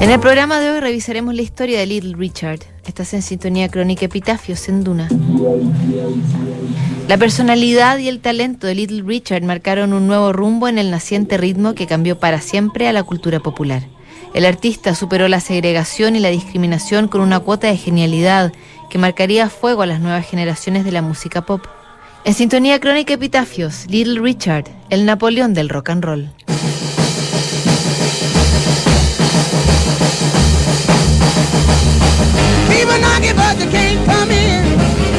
En el programa de hoy revisaremos la historia de Little Richard. Estás en sintonía crónica Epitafios en Duna. La personalidad y el talento de Little Richard marcaron un nuevo rumbo en el naciente ritmo que cambió para siempre a la cultura popular. El artista superó la segregación y la discriminación con una cuota de genialidad que marcaría fuego a las nuevas generaciones de la música pop. En sintonía crónica Epitafios, Little Richard, el Napoleón del rock and roll.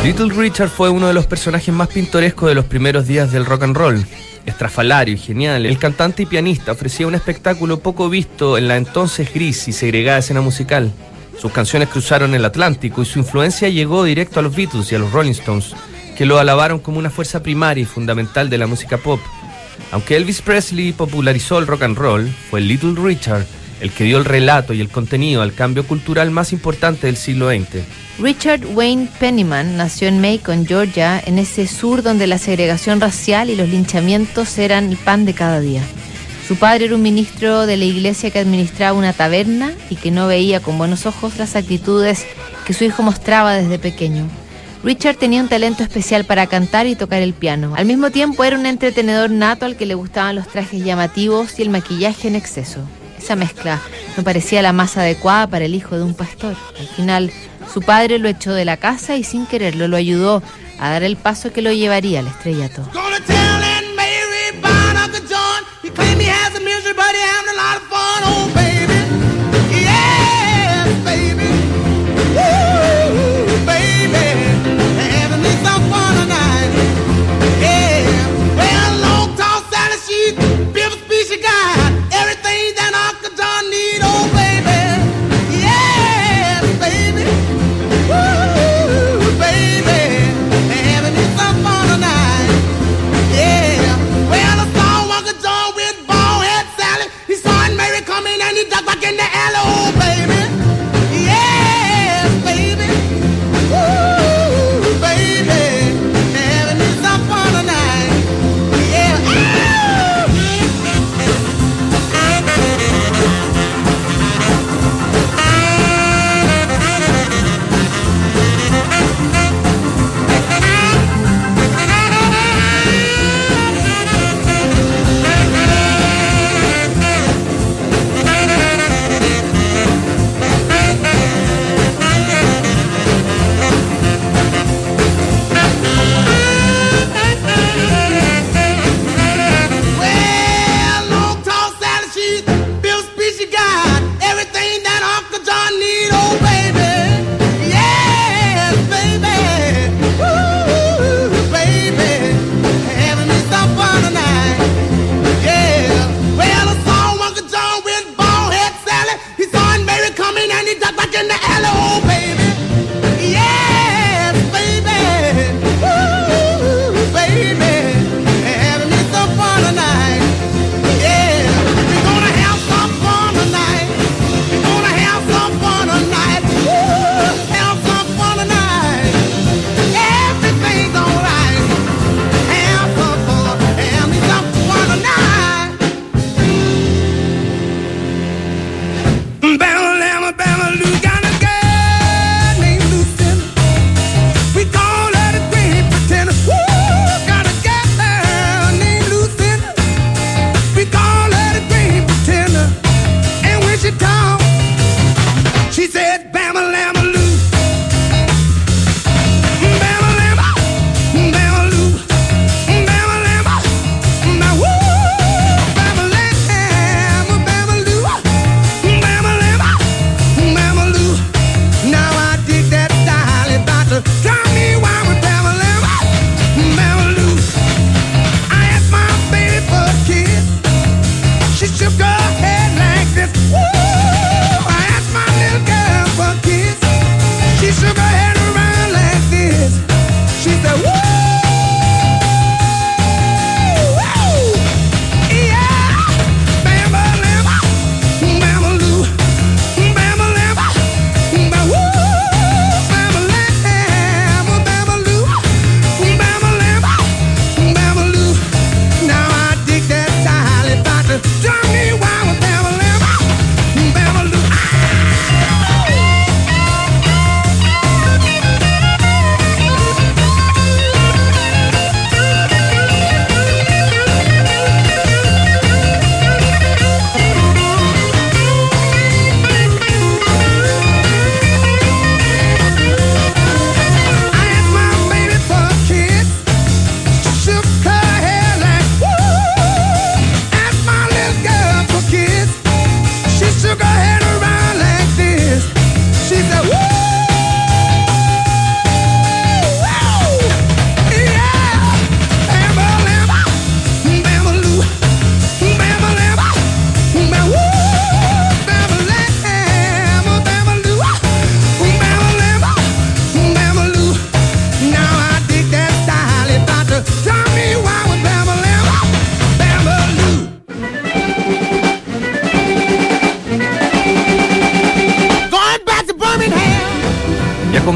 Little Richard fue uno de los personajes más pintorescos de los primeros días del rock and roll. Estrafalario y genial, el cantante y pianista ofrecía un espectáculo poco visto en la entonces gris y segregada escena musical. Sus canciones cruzaron el Atlántico y su influencia llegó directo a los Beatles y a los Rolling Stones, que lo alabaron como una fuerza primaria y fundamental de la música pop. Aunque Elvis Presley popularizó el rock and roll, fue Little Richard el que dio el relato y el contenido al cambio cultural más importante del siglo XX. Richard Wayne Pennyman nació en Macon, Georgia, en ese sur donde la segregación racial y los linchamientos eran el pan de cada día. Su padre era un ministro de la iglesia que administraba una taberna y que no veía con buenos ojos las actitudes que su hijo mostraba desde pequeño. Richard tenía un talento especial para cantar y tocar el piano. Al mismo tiempo era un entretenedor nato al que le gustaban los trajes llamativos y el maquillaje en exceso. Esa mezcla no parecía la más adecuada para el hijo de un pastor. Al final, su padre lo echó de la casa y sin quererlo lo ayudó a dar el paso que lo llevaría al estrellato.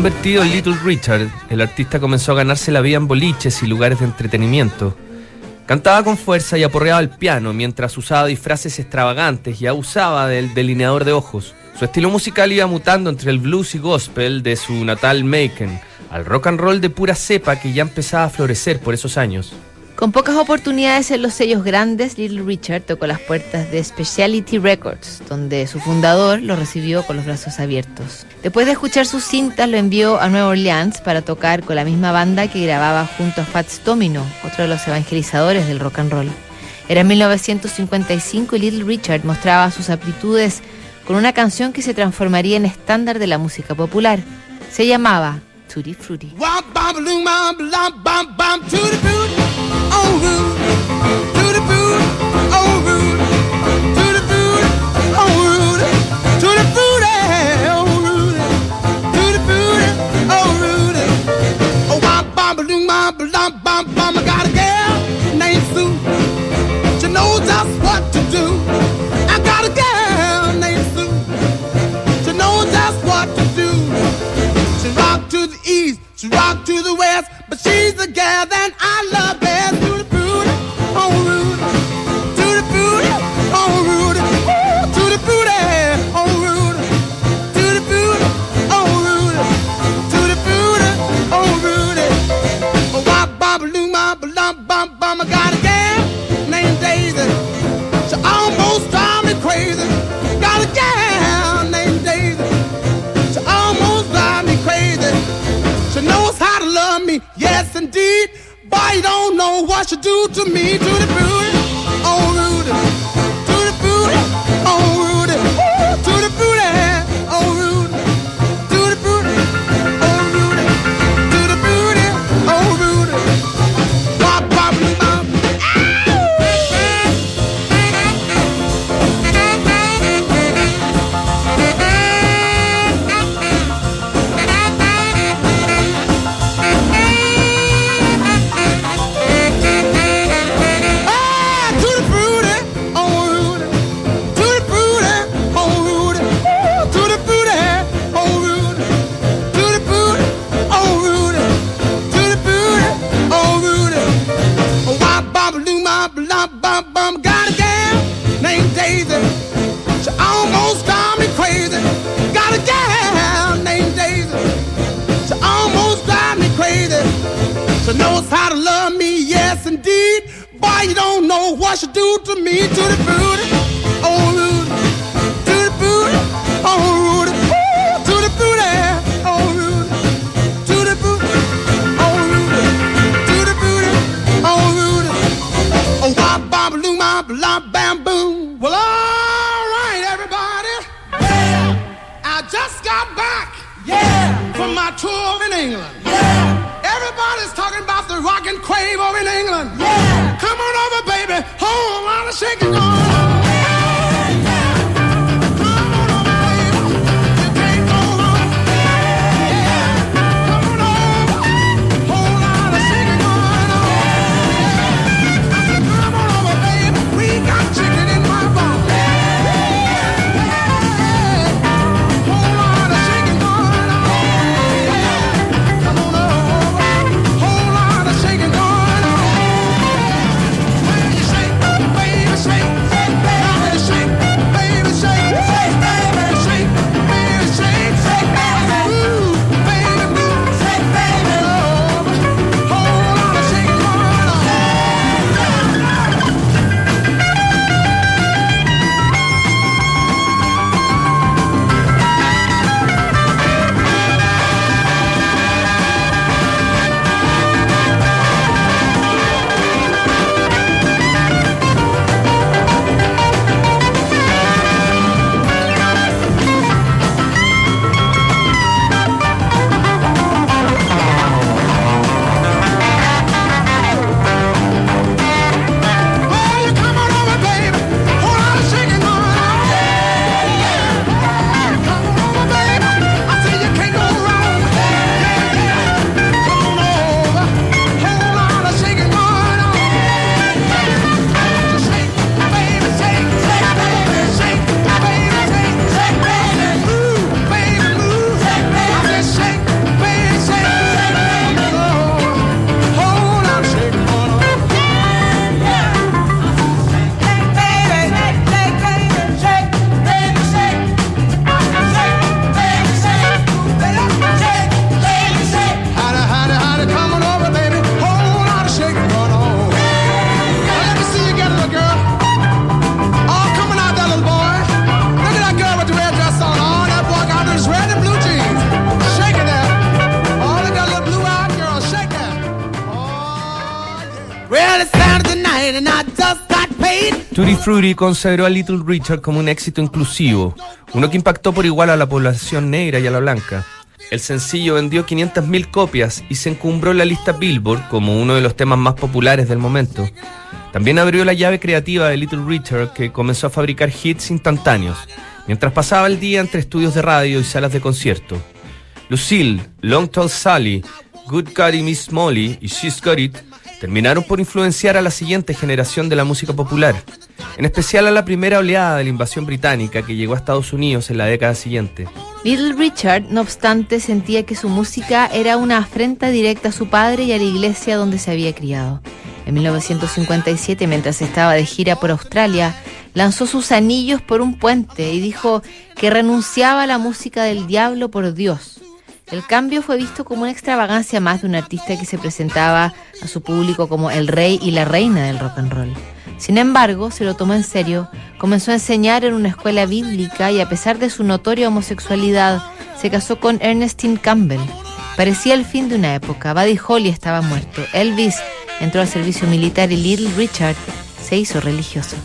Convertido en Little Richard. El artista comenzó a ganarse la vida en boliches y lugares de entretenimiento. Cantaba con fuerza y aporreaba el piano mientras usaba disfraces extravagantes y abusaba del delineador de ojos. Su estilo musical iba mutando entre el blues y gospel de su natal Macon al rock and roll de pura cepa que ya empezaba a florecer por esos años. Con pocas oportunidades en los sellos grandes, Little Richard tocó las puertas de Speciality Records, donde su fundador lo recibió con los brazos abiertos. Después de escuchar sus cintas, lo envió a Nueva Orleans para tocar con la misma banda que grababa junto a Fats Domino, otro de los evangelizadores del rock and roll. Era 1955 y Little Richard mostraba sus aptitudes con una canción que se transformaría en estándar de la música popular. Se llamaba tutti frutti. Wop, bop, loom, bop, lop, bop, bop, tutti frutti. Oh, rude. Tutti frutti. Oh, rude. Tutti frutti. Oh, rude. Tutti frutti. Oh, rude. Tutti frutti. Oh, rude. Oh, wop, bop, loom, bop, lop, bop, bop, to the west, but she's the gal that Tutti Frutti consideró a Little Richard como un éxito inclusivo, uno que impactó por igual a la población negra y a la blanca. El sencillo vendió 500.000 copias y se encumbró en la lista Billboard como uno de los temas más populares del momento. También abrió la llave creativa de Little Richard que comenzó a fabricar hits instantáneos, mientras pasaba el día entre estudios de radio y salas de concierto. Lucille, Long Tall Sally, Good God y Miss Molly y She's Got It terminaron por influenciar a la siguiente generación de la música popular, en especial a la primera oleada de la invasión británica que llegó a Estados Unidos en la década siguiente. Little Richard, no obstante, sentía que su música era una afrenta directa a su padre y a la iglesia donde se había criado. En 1957, mientras estaba de gira por Australia, lanzó sus anillos por un puente y dijo que renunciaba a la música del diablo por Dios. El cambio fue visto como una extravagancia más de un artista que se presentaba a su público como el rey y la reina del rock and roll. Sin embargo, se lo tomó en serio, comenzó a enseñar en una escuela bíblica y a pesar de su notoria homosexualidad, se casó con Ernestine Campbell. Parecía el fin de una época, Buddy Holly estaba muerto, Elvis entró al servicio militar y Little Richard se hizo religioso.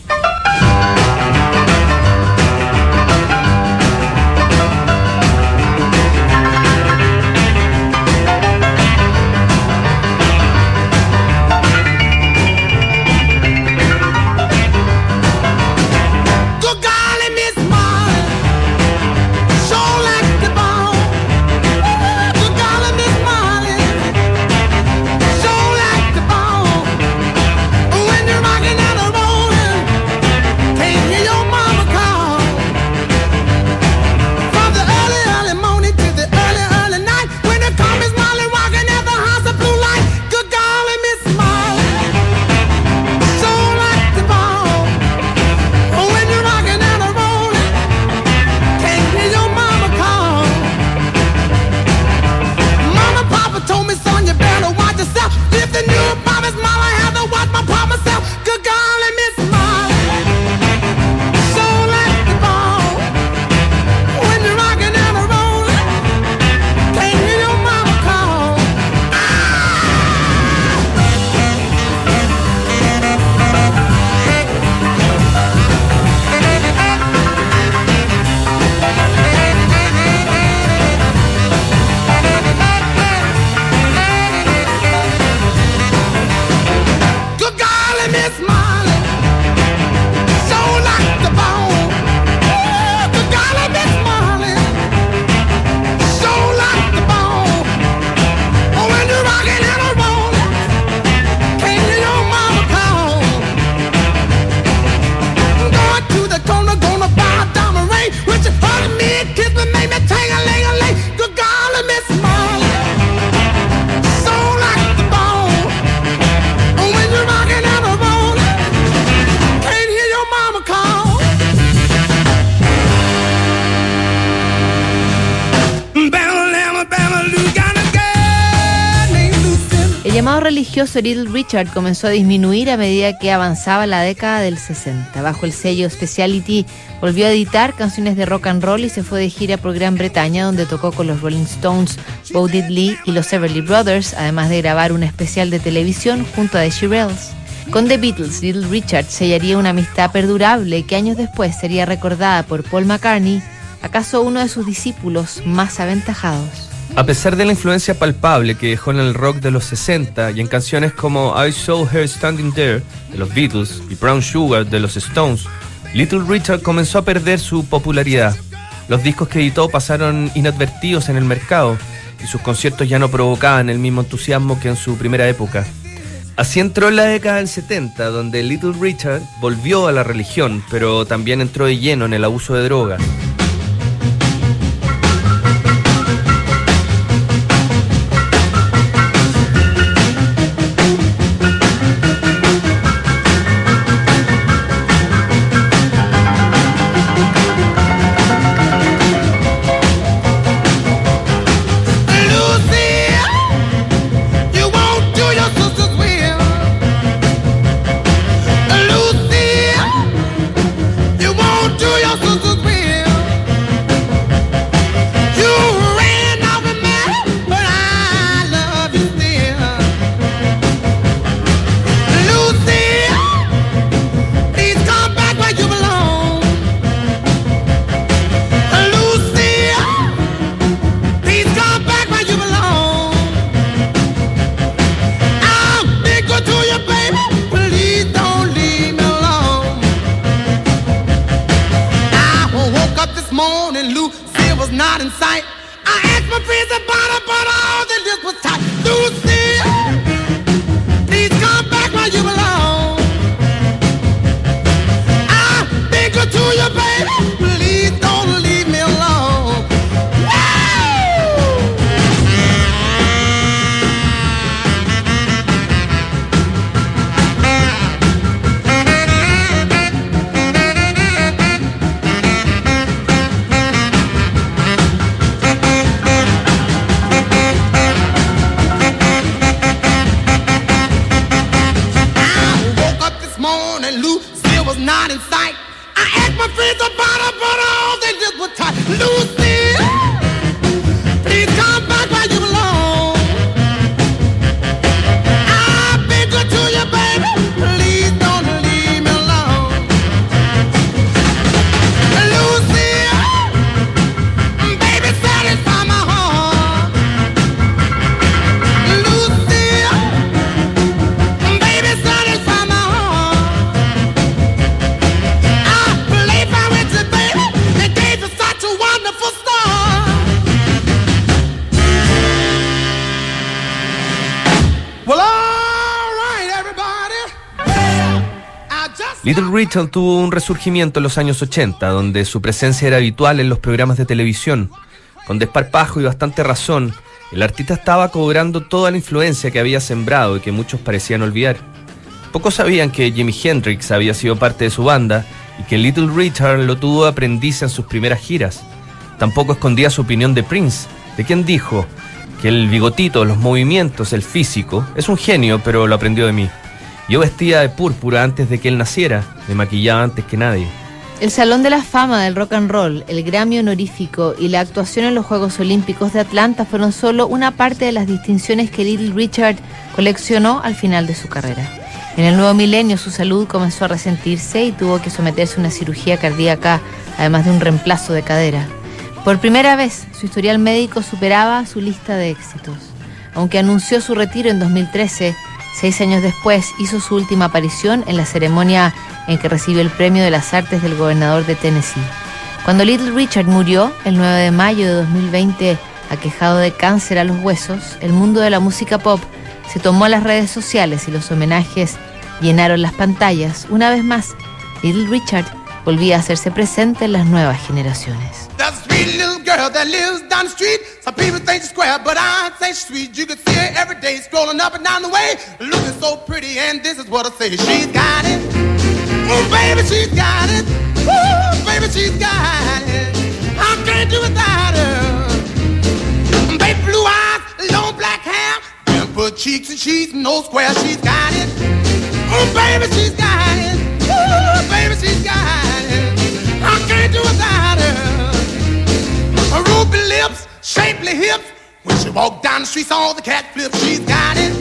Religioso Little Richard comenzó a disminuir a medida que avanzaba la década del 60. Bajo el sello Speciality volvió a editar canciones de rock and roll y se fue de gira por Gran Bretaña donde tocó con los Rolling Stones, Bo Diddley y los Everly Brothers, además de grabar un especial de televisión junto a The Shirelles. Con The Beatles, Little Richard sellaría una amistad perdurable que años después sería recordada por Paul McCartney, acaso uno de sus discípulos más aventajados. A pesar de la influencia palpable que dejó en el rock de los 60 y en canciones como I Saw Her Standing There de los Beatles y Brown Sugar de los Stones, Little Richard comenzó a perder su popularidad. Los discos que editó pasaron inadvertidos en el mercado y sus conciertos ya no provocaban el mismo entusiasmo que en su primera época. Así entró en la década del 70, donde Little Richard volvió a la religión, pero también entró de lleno en el abuso de drogas. I'm afraid the bottom, but all they did was tie loose. Little Richard tuvo un resurgimiento en los años 80, donde su presencia era habitual en los programas de televisión. Con desparpajo y bastante razón, el artista estaba cobrando toda la influencia que había sembrado y que muchos parecían olvidar. Pocos sabían que Jimi Hendrix había sido parte de su banda y que Little Richard lo tuvo de aprendiz en sus primeras giras. Tampoco escondía su opinión de Prince, de quien dijo que el bigotito, los movimientos, el físico, es un genio, pero lo aprendió de mí. Yo vestía de púrpura antes de que él naciera, me maquillaba antes que nadie. El Salón de la Fama del Rock and Roll, el Grammy honorífico y la actuación en los Juegos Olímpicos de Atlanta fueron solo una parte de las distinciones que Little Richard coleccionó al final de su carrera. En el nuevo milenio su salud comenzó a resentirse y tuvo que someterse a una cirugía cardíaca, además de un reemplazo de cadera. Por primera vez, su historial médico superaba su lista de éxitos. Aunque anunció su retiro en 2013, seis años después hizo su última aparición en la ceremonia en que recibió el premio de las artes del gobernador de Tennessee. Cuando Little Richard murió el 9 de mayo de 2020, aquejado de cáncer a los huesos, el mundo de la música pop se tomó a las redes sociales y los homenajes llenaron las pantallas. Una vez más, Little Richard volvía a hacerse presente en las nuevas generaciones. That sweet little girl that lives down the street. Some people think she's square, but I say she's sweet. You can see her every day strolling up and down the way, looking so pretty. And this is what I say: She's got it. Oh, baby, she's got it. Ooh, baby, she's got it. I can't do without her. Baby, blue eyes, long black hair, dimple cheeks and she's no square. She's got it. Oh, baby, she's got it. Ooh, baby, she's got it. I can't do without. Her ruby lips, shapely hips. When she walk down the streets, all the cat flips. She's got it.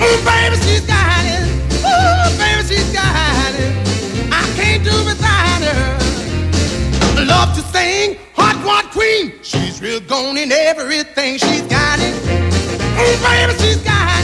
Ooh, baby, she's got it. Ooh, baby, she's got it. I can't do without her. Love to sing, hot rod queen. She's real gone in everything. She's got it. Ooh, baby, she's got it.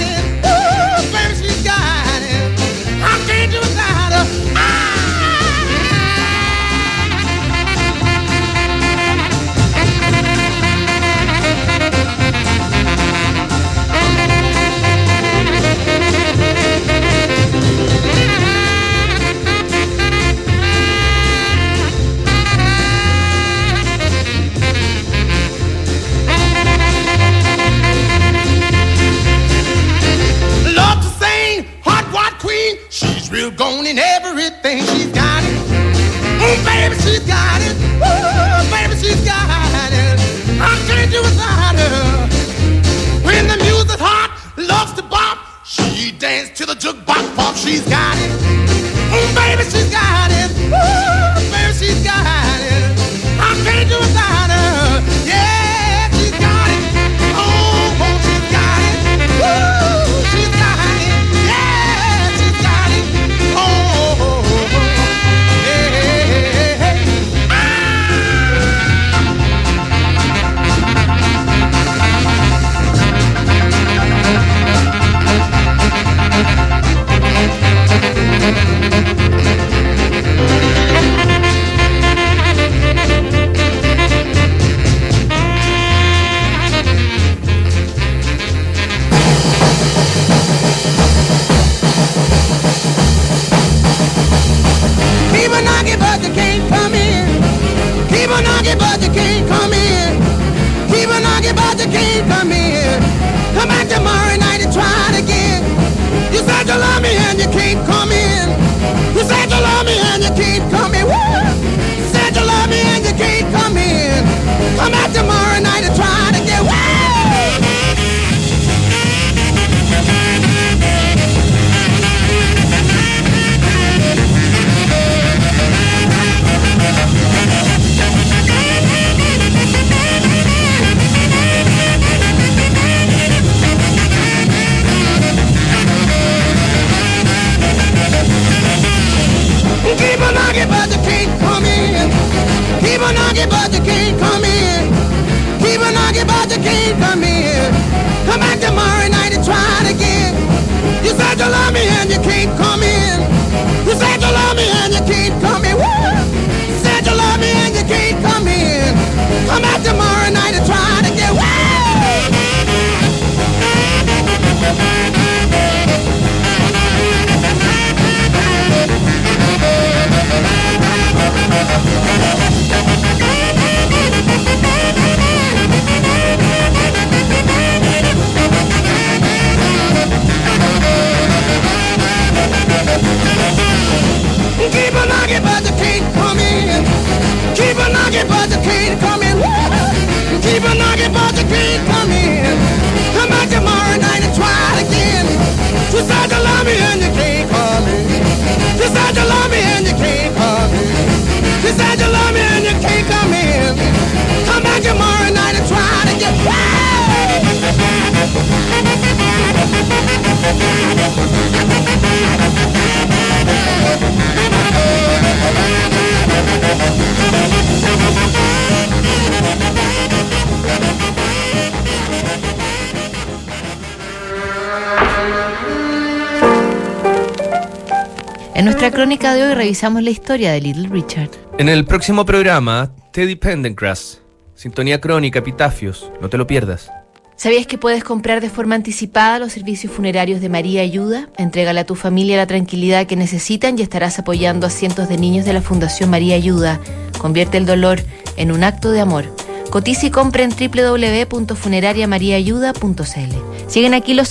En nuestra crónica de hoy revisamos la historia de Little Richard. En el próximo programa, Teddy Pendergrass, Sintonía Crónica, Epitafios, no te lo pierdas. ¿Sabías que puedes comprar de forma anticipada los servicios funerarios de María Ayuda? Entrégale a tu familia la tranquilidad que necesitan y estarás apoyando a cientos de niños de la Fundación María Ayuda. Convierte el dolor en un acto de amor. Cotiza y compra en www.funerariamariaayuda.cl. Siguen aquí los